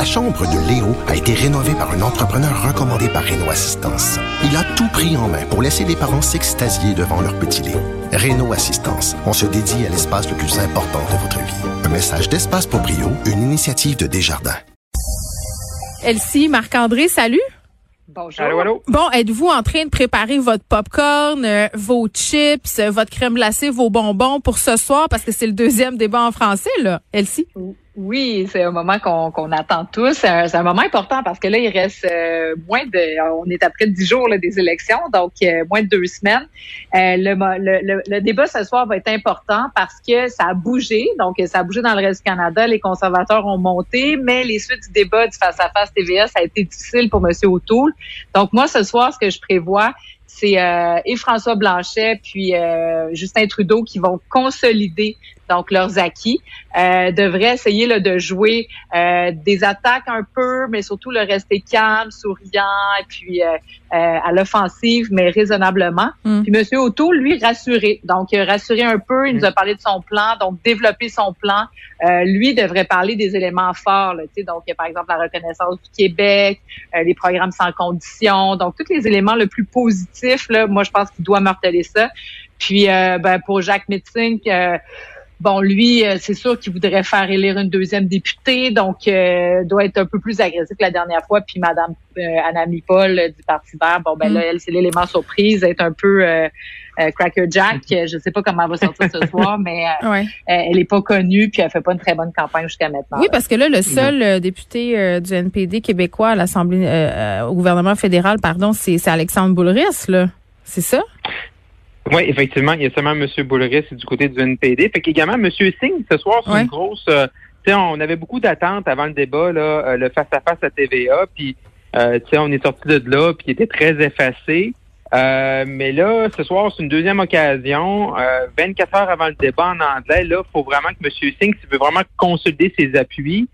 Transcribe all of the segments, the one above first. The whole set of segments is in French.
La chambre de Léo a été rénovée par un entrepreneur recommandé par Renault Assistance. Il a tout pris en main pour laisser les parents s'extasier devant leur petit Léo. Renault Assistance, on se dédie à l'espace le plus important de votre vie. Un message d'Espace pour Brio, une initiative de Desjardins. Elsie, Marc-André, salut. Bonjour. Allô, allô? Bon, êtes-vous en train de préparer votre popcorn, euh, vos chips, euh, votre crème glacée, vos bonbons pour ce soir? Parce que c'est le deuxième débat en français, là, Elsie? Oui, c'est un moment qu'on attend tous. C'est un, moment important parce que là, il reste euh, moins de, on est après dix jours là, des élections, donc euh, moins de deux semaines. Euh, le, le, le, débat ce soir va être important parce que ça a bougé. Donc, ça a bougé dans le reste du Canada. Les conservateurs ont monté, mais les suites du débat du face-à-face TVA, ça a été difficile pour M. O'Toole. Donc, moi, ce soir, ce que je prévois, c'est euh, et François Blanchet puis euh, Justin Trudeau qui vont consolider donc leurs acquis, euh, devraient essayer là, de jouer euh, des attaques un peu, mais surtout le rester calme, souriant, et puis à l'offensive, mais raisonnablement. Mm. Puis Monsieur O'Toole, lui, rassuré. Donc, rassuré un peu, il nous a parlé de son plan, donc développer son plan. lui devrait parler des éléments forts, là, donc par exemple la reconnaissance du Québec, les programmes sans condition, donc tous les éléments le plus positifs moi, je pense qu'il doit marteler ça. Puis, euh, ben, pour Jacques Metzing, euh, bon, lui, euh, c'est sûr qu'il voudrait faire élire une deuxième députée, donc doit être un peu plus agressif que la dernière fois. Puis, Madame Anna Paul du Parti vert, bon, ben là, mm. elle, c'est l'élément surprise, être un peu Cracker Jack. Je sais pas comment elle va sortir ce soir, mais elle est pas connue, puis elle fait pas une très bonne campagne jusqu'à maintenant. Oui, parce que là, le seul député du NPD québécois à l'Assemblée, au gouvernement fédéral, pardon, c'est Alexandre Boulris, là. C'est ça? Oui, effectivement, il y a seulement M. Boulris du côté du NPD. Fait qu'également, M. Singh, ce soir, c'est une grosse... Euh, on avait beaucoup d'attentes avant le débat, là, euh, le face-à-face à, TVA, puis euh, on est sorti de là, puis il était très effacé. Euh, mais là, ce soir, c'est une deuxième occasion. 24 heures avant le débat en anglais, là, il faut vraiment que M. Singh, s'il veut vraiment consolider ses appuis,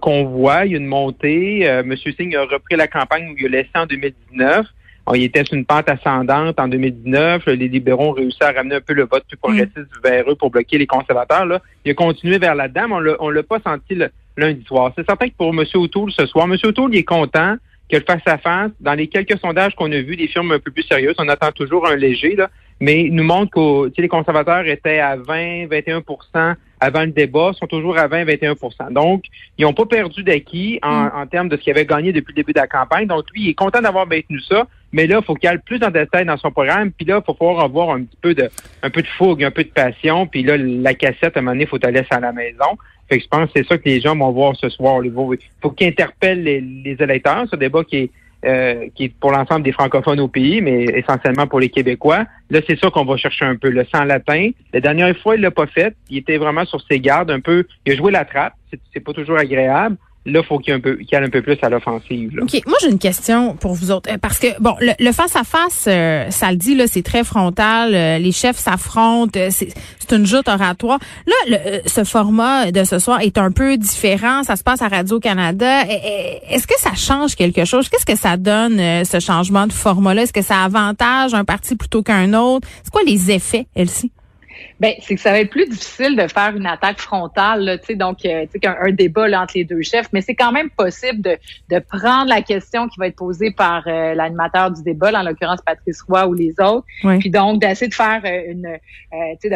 qu'on voit, il y a une montée. M. Singh a repris la campagne où il a laissé en 2019. On y était sur une pente ascendante en 2019. Les libéraux ont réussi à ramener un peu le vote plus progressiste mm. vers eux pour bloquer les conservateurs. Là. Il a continué vers là-dedans, mais on l'a pas senti le, lundi soir. C'est certain que pour M. O'Toole ce soir, M. O'Toole il est content que le face-à-face, dans les quelques sondages qu'on a vus des firmes un peu plus sérieuses, on attend toujours un léger, là, mais il nous montre que les conservateurs étaient à 20, 21 avant le débat, sont toujours à 20, 21% Donc, ils n'ont pas perdu d'acquis en, mm. en, termes de ce qu'ils avaient gagné depuis le début de la campagne. Donc, lui, il est content d'avoir maintenu ça, mais là, il faut qu'il aille plus en détail dans son programme. Puis là, il faut pouvoir avoir un petit peu de un peu de fougue, un peu de passion. Puis là, la cassette, à un moment donné, il faut la laisser à la maison. Fait que je pense que c'est ça que les gens vont voir ce soir. Il faut qu'ils interpellent les, les électeurs. Ce débat qui est euh, qui est pour l'ensemble des francophones au pays, mais essentiellement pour les Québécois. Là, c'est ça qu'on va chercher un peu, le sang latin. La dernière fois, il l'a pas fait. Il était vraiment sur ses gardes, un peu. Il a joué la trappe. C'est pas toujours agréable là, faut qu'il y ait un peu, qu'il aille un peu plus à l'offensive. OK. Moi, j'ai une question pour vous autres. Euh, parce que, bon, le face-à-face, euh, ça le dit, là, c'est très frontal. Euh, les chefs s'affrontent. c'est, une joute oratoire. Là, le, ce format de ce soir est un peu différent. Ça se passe à Radio-Canada. Est-ce que ça change quelque chose? Qu'est-ce que ça donne, ce changement de format-là? Est-ce que ça avantage un parti plutôt qu'un autre? C'est quoi les effets, Elsie? Ben, c'est que ça va être plus difficile de faire une attaque frontale, tu sais, donc euh, tu sais qu'un débat là, entre les deux chefs, mais c'est quand même possible de, de prendre la question qui va être posée par euh, l'animateur du débat, en l'occurrence Patrice Roy ou les autres, puis donc d'essayer de faire euh, une, tu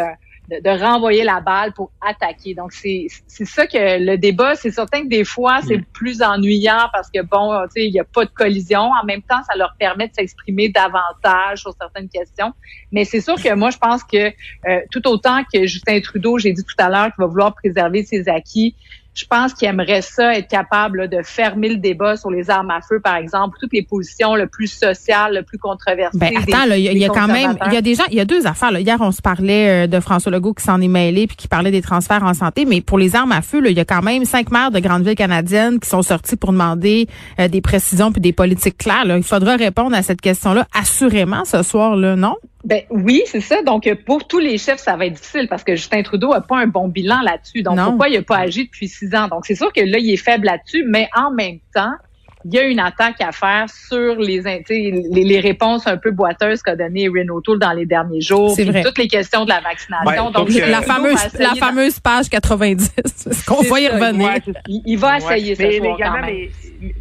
sais, de, renvoyer la balle pour attaquer. Donc, c'est ça que le débat, c'est certain que des fois, c'est mm. plus ennuyant parce que, bon, tu sais, il n'y a pas de collision. En même temps, ça leur permet de s'exprimer davantage sur certaines questions. Mais c'est sûr que moi, je pense que euh, tout autant que Justin Trudeau, j'ai dit tout à l'heure qu'il va vouloir préserver ses acquis, je pense qu'il aimerait ça être capable de fermer le débat sur les armes à feu, par exemple, toutes les positions le plus sociales, le plus controversées. Ben, attends, il y, a quand même, il y a des gens, il y a deux affaires. Hier, on se parlait euh, de François Legault qui s'en est mêlé puis qui parlait des transferts en santé, mais pour les armes à feu, il y a quand même cinq maires de grandes villes canadiennes qui sont sortis pour demander euh, des précisions puis des politiques claires. Il faudra répondre à cette question-là assurément ce soir-là, non? Ben oui, c'est ça. Donc pour tous les chefs, ça va être difficile parce que Justin Trudeau a pas un bon bilan là-dessus. Donc pourquoi il a pas agi depuis six ans? Donc c'est sûr que là il est faible là-dessus, mais en même temps, il y a une attaque à faire sur les, les, les réponses un peu boiteuses qu'a donné Renault Tool dans les derniers jours. C'est vrai. Toutes les questions de la vaccination. Donc, la fameuse, la fameuse page 90. Est-ce qu'on va y revenir? il, va essayer ce soir quand même.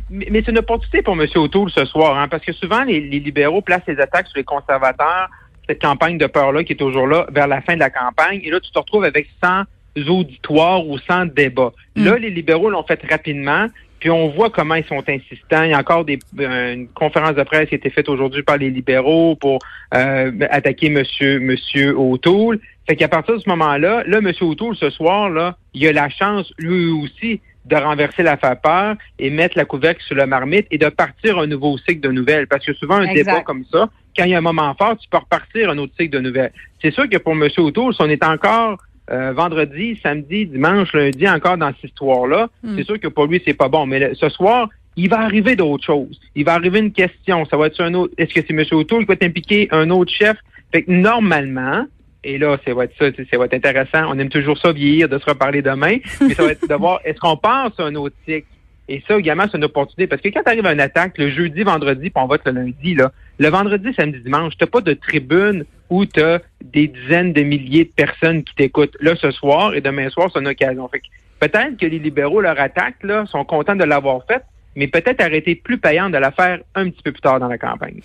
Mais, mais c'est une opportunité pour M. O'Toole ce soir, hein, parce que souvent, les, les libéraux placent les attaques sur les conservateurs, cette campagne de peur-là qui est toujours là, vers la fin de la campagne. Et là, tu te retrouves avec 100 auditoires ou 100 débats. Mm. Là, les libéraux l'ont fait rapidement. Puis on voit comment ils sont insistants. Il y a encore des, euh, une conférence de presse qui a été faite aujourd'hui par les libéraux pour euh, attaquer Monsieur Monsieur O'Toole. Fait qu'à partir de ce moment-là, là, Monsieur O'Toole, ce soir, là, il a la chance, lui aussi, de renverser la vapeur et mettre la couvercle sur le marmite et de partir un nouveau cycle de nouvelles. Parce que souvent, un débat comme ça, quand il y a un moment fort, tu peux repartir un autre cycle de nouvelles. C'est sûr que pour M. O'Toole, si on est encore euh, vendredi, samedi, dimanche, lundi, encore dans cette histoire-là, hmm. c'est sûr que pour lui, c'est pas bon. Mais ce soir, il va arriver d'autres choses. Il va arriver une question. Ça va être un autre. Est-ce que c'est M. O'Toole qui va t'impliquer un autre chef? Fait que normalement, et là, ça va être ça, ça va être intéressant. On aime toujours ça vieillir, de se reparler demain. Mais ça va être de voir est-ce qu'on pense à un autre cycle. Et ça, également, c'est une opportunité. Parce que quand tu arrives à une attaque le jeudi, vendredi, puis on vote le lundi, là, le vendredi, samedi, dimanche, t'as pas de tribune où tu as des dizaines de milliers de personnes qui t'écoutent. Là, ce soir et demain soir, c'est une occasion. Fait peut-être que les libéraux, leur attaque, là, sont contents de l'avoir faite, mais peut-être arrêter plus payant de la faire un petit peu plus tard dans la campagne.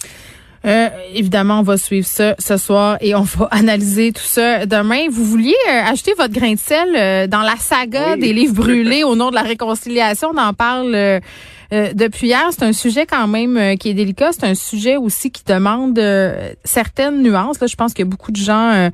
Euh, évidemment, on va suivre ça ce soir et on va analyser tout ça demain. Vous vouliez euh, acheter votre grain de sel euh, dans la saga des livres brûlés au nom de la réconciliation. On en parle depuis hier. C'est un sujet quand même qui est délicat. C'est un sujet aussi qui demande certaines nuances. Là, je pense a beaucoup de gens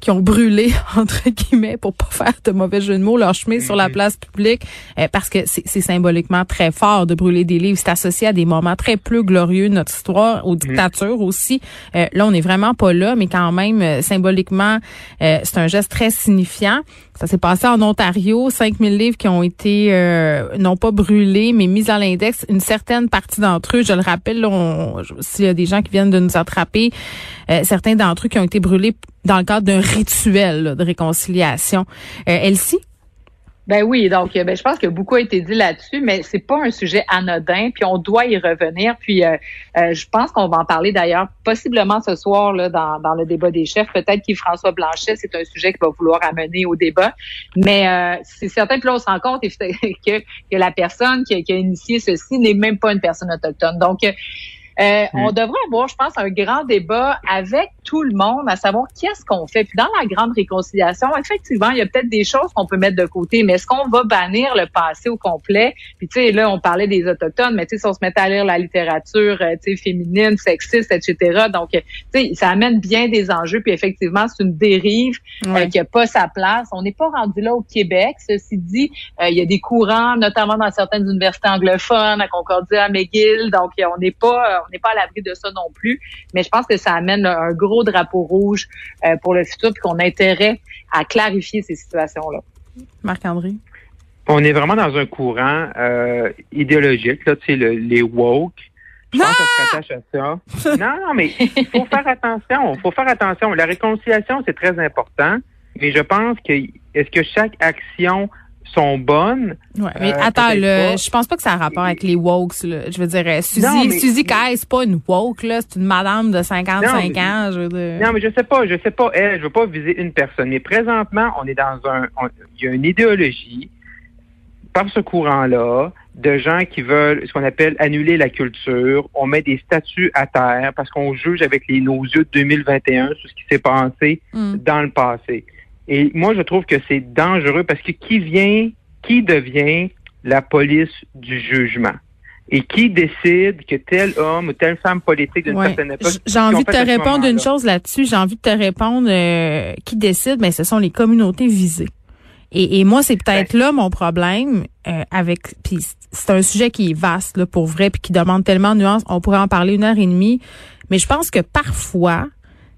qui ont brûlé, entre guillemets, pour pas faire de mauvais jeu de mots, leur chemin sur la mhm. place publique, euh, parce que c'est symboliquement très fort de brûler des livres. C'est associé à des moments très peu glorieux de notre histoire, aux mhm. dictatures aussi. Euh, là, on n'est vraiment pas là, mais quand même, euh, symboliquement, c'est un geste très signifiant. Ça s'est passé en Ontario, 5000 livres qui ont été non pas brûlés, mais mis à l'index. Une certaine partie d'entre eux, je le rappelle, s'il y a des gens qui viennent de nous attraper, certains d'entre eux qui ont été brûlés dans le cadre d'un rituel de réconciliation. Euh, Elsie? Ben oui, donc euh, ben, je pense que beaucoup a été dit là-dessus, mais c'est pas un sujet anodin, puis on doit y revenir. Puis euh, je pense qu'on va en parler d'ailleurs possiblement ce soir là, dans, le débat des chefs. Peut-être qu'Yves-François Blanchet, c'est un sujet qu'il va vouloir amener au débat. Mais c'est certain, que là, on se rend compte que, que la personne qui a, qui a initié ceci n'est même pas une personne autochtone. Donc, euh, on mm. devrait avoir, je pense, un grand débat avec tout le monde à savoir qu'est-ce qu'on fait. Puis dans la grande réconciliation, effectivement, il y a peut-être des choses qu'on peut mettre de côté, mais est-ce qu'on va bannir le passé au complet? Puis tu sais, là, on parlait des autochtones, mais tu sais, si on se mettait à lire la littérature, euh, tu sais, féminine, sexiste, etc. Donc, tu sais, ça amène bien des enjeux. Puis effectivement, c'est une dérive euh, qui a pas sa place. On n'est pas rendu là au Québec. Ceci dit, il y a des courants, notamment dans certaines universités anglophones, à Concordia, à McGill. Donc, on n'est pas on n'est pas à l'abri de ça non plus. Mais je pense que ça amène un gros drapeau rouge euh, pour le futur, puis qu'on a intérêt à clarifier ces situations-là. Marc-André? On est vraiment dans un courant euh, idéologique, là, tu sais, les woke. Je pense que ça se rattache à ça. Non, non, mais il faut faire attention. Il faut faire attention. La réconciliation, c'est très important. Mais je pense que est-ce que chaque action sont bonnes. Ouais, mais euh, attends, là, je pense pas que ça a rapport avec les wokes. Là. Je veux dire, euh, Suzy, non, mais, Suzy Kay, c'est pas une woke, là, c'est une madame de 55 ans. Je veux dire. Non, mais je sais pas, je sais pas, elle, je veux pas viser une personne. Mais présentement, on est dans un, il y a une idéologie par ce courant-là de gens qui veulent ce qu'on appelle annuler la culture. On met des statuts à terre parce qu'on juge avec les, nos yeux de 2021 sur ce qui s'est passé mm. dans le passé. Et moi, je trouve que c'est dangereux parce que qui vient, qui devient la police du jugement? Et qui décide que tel homme ou telle femme politique d'une certaine époque. J'ai envie de te répondre une chose là-dessus. J'ai envie de te répondre euh, qui décide, mais ce sont les communautés visées. Et, et moi, c'est peut-être ben. là mon problème euh, avec. Puis c'est un sujet qui est vaste là, pour vrai, puis qui demande tellement de nuances. On pourrait en parler une heure et demie, mais je pense que parfois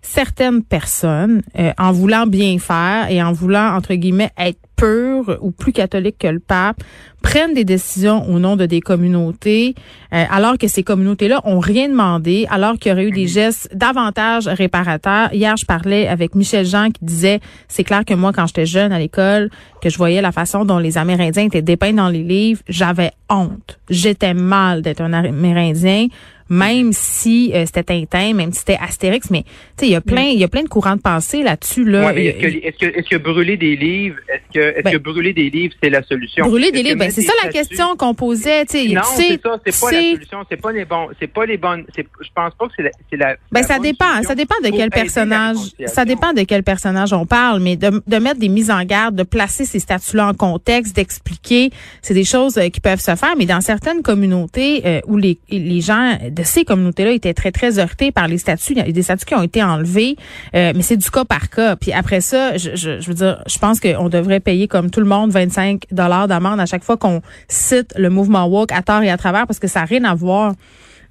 certaines personnes, euh, en voulant bien faire et en voulant, entre guillemets, être pur ou plus catholique que le pape, prennent des décisions au nom de des communautés, euh, alors que ces communautés-là ont rien demandé, alors qu'il y aurait eu des gestes davantage réparateurs. Hier, je parlais avec Michel Jean qui disait, c'est clair que moi, quand j'étais jeune à l'école, que je voyais la façon dont les Amérindiens étaient dépeints dans les livres, j'avais honte. J'étais mal d'être un Amérindien même si euh, c'était Tintin, même si c'était Astérix, mais tu sais, il y a plein, il y a plein de courants de pensée là-dessus là. est-ce que, est-ce que, est-ce que brûler des livres, est-ce que, est-ce ben, que brûler des livres, c'est la solution? Brûler des livres, ben, c'est ça la question qu'on posait, tu sais. Non, c'est ça, c'est pas la solution, c'est pas les bons, c'est pas les bonnes, je pense pas que c'est la, c'est la. Ben ça dépend, ça dépend de quel personnage, ça dépend de quel personnage on parle, mais de, de mettre des mises en garde, de placer ces statuts-là en contexte, d'expliquer, c'est des choses euh, qui peuvent se faire, mais dans certaines communautés euh, où les les gens de ces communautés-là étaient très, très heurtées par les statuts. Il y a des statuts qui ont été enlevés, euh, mais c'est du cas par cas. Puis après ça, je, je, je veux dire, je pense qu'on devrait payer comme tout le monde 25 dollars d'amende à chaque fois qu'on cite le mouvement woke à tort et à travers parce que ça n'a rien à voir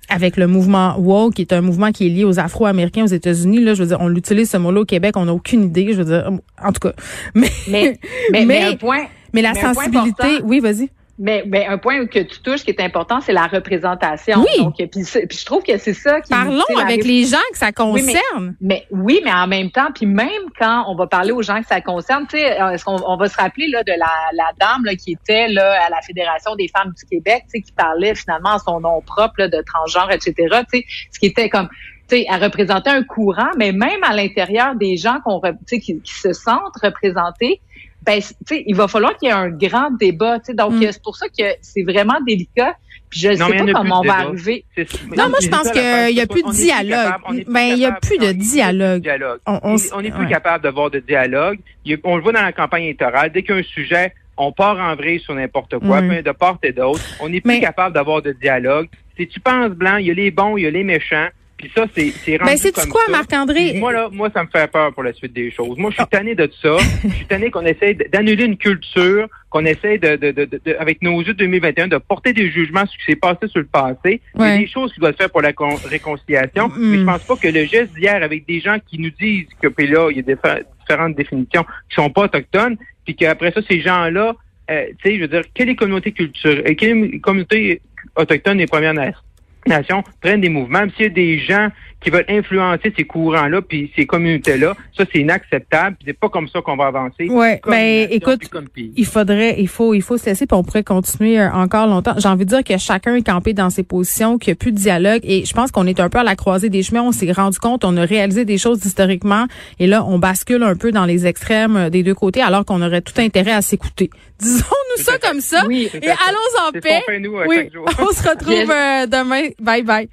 avec le mouvement woke, qui est un mouvement qui est lié aux Afro-Américains aux États-Unis. Là, je veux dire, on l'utilise ce mot-là au Québec, on n'a aucune idée. Je veux dire, en tout cas, mais mais mais, mais, un point, mais la sensibilité, oui, vas-y. Mais, mais un point que tu touches qui est important, c'est la représentation. Oui. Donc, puis, je trouve que c'est ça qui Parlons avec les gens que ça concerne. mais, oui, mais en même temps, puis même quand on va parler aux gens que ça concerne, tu sais, est-ce qu'on on va se rappeler là de la, la dame là, qui était là à la Fédération des femmes du Québec, tu sais, qui parlait finalement à son nom propre de transgenre, etc. Tu sais, ce qui était comme tu sais, à représenter un courant, mais même à l'intérieur des gens qu'on, qui, qui se sentent représentés, ben, il va falloir qu'il y ait un grand débat. Donc, mm. c'est pour ça que c'est vraiment délicat. Puis je ne sais pas comment on va arriver. Non, moi, je pense qu'il n'y a plus de dialogue. Ben, il n'y a plus de dialogue. On n'est plus capable d'avoir de dialogue. On le voit dans la campagne électorale. Dès qu'il y a un sujet, on part en vrille sur n'importe quoi, de part et d'autre. On n'est plus capable d'avoir de dialogue. Si tu penses blanc, il y a les bons, il y a les méchants. Puis ça, c'est c'est rendu ben, c'est quoi, Marc-André? Moi, là, moi, ça me fait peur pour la suite des choses. Moi, je suis ah. tanné de ça. je suis tanné qu'on essaie d'annuler une culture, qu'on essaie de, de, de, avec nos yeux 2021, de porter des jugements sur ce qui s'est passé sur le passé. Il y a des choses qui doivent faire pour la réconciliation. Mm. Mais je pense pas que le geste d'hier avec des gens qui nous disent que, puis là, il y a différentes définitions qui sont pas autochtones, puis qu'après ça, ces gens-là, euh, tu sais, je veux dire, quelle est communauté culturelle, euh, quelle communauté autochtone et Premières Nations? Prennent des mouvements, s'il y a des gens qui veulent influencer ces courants-là puis ces communautés-là, ça c'est inacceptable. C'est pas comme ça qu'on va avancer. Ouais, ben écoute, il faudrait, il faut, il faut se laisser, puis on pourrait continuer euh, encore longtemps. J'ai envie de dire que chacun est campé dans ses positions, qu'il n'y a plus de dialogue, et je pense qu'on est un peu à la croisée des chemins. On s'est rendu compte, on a réalisé des choses historiquement, et là on bascule un peu dans les extrêmes euh, des deux côtés, alors qu'on aurait tout intérêt à s'écouter. Disons-nous ça comme ça, et allons en paix. nous, oui, on se retrouve euh, demain. Bye bye.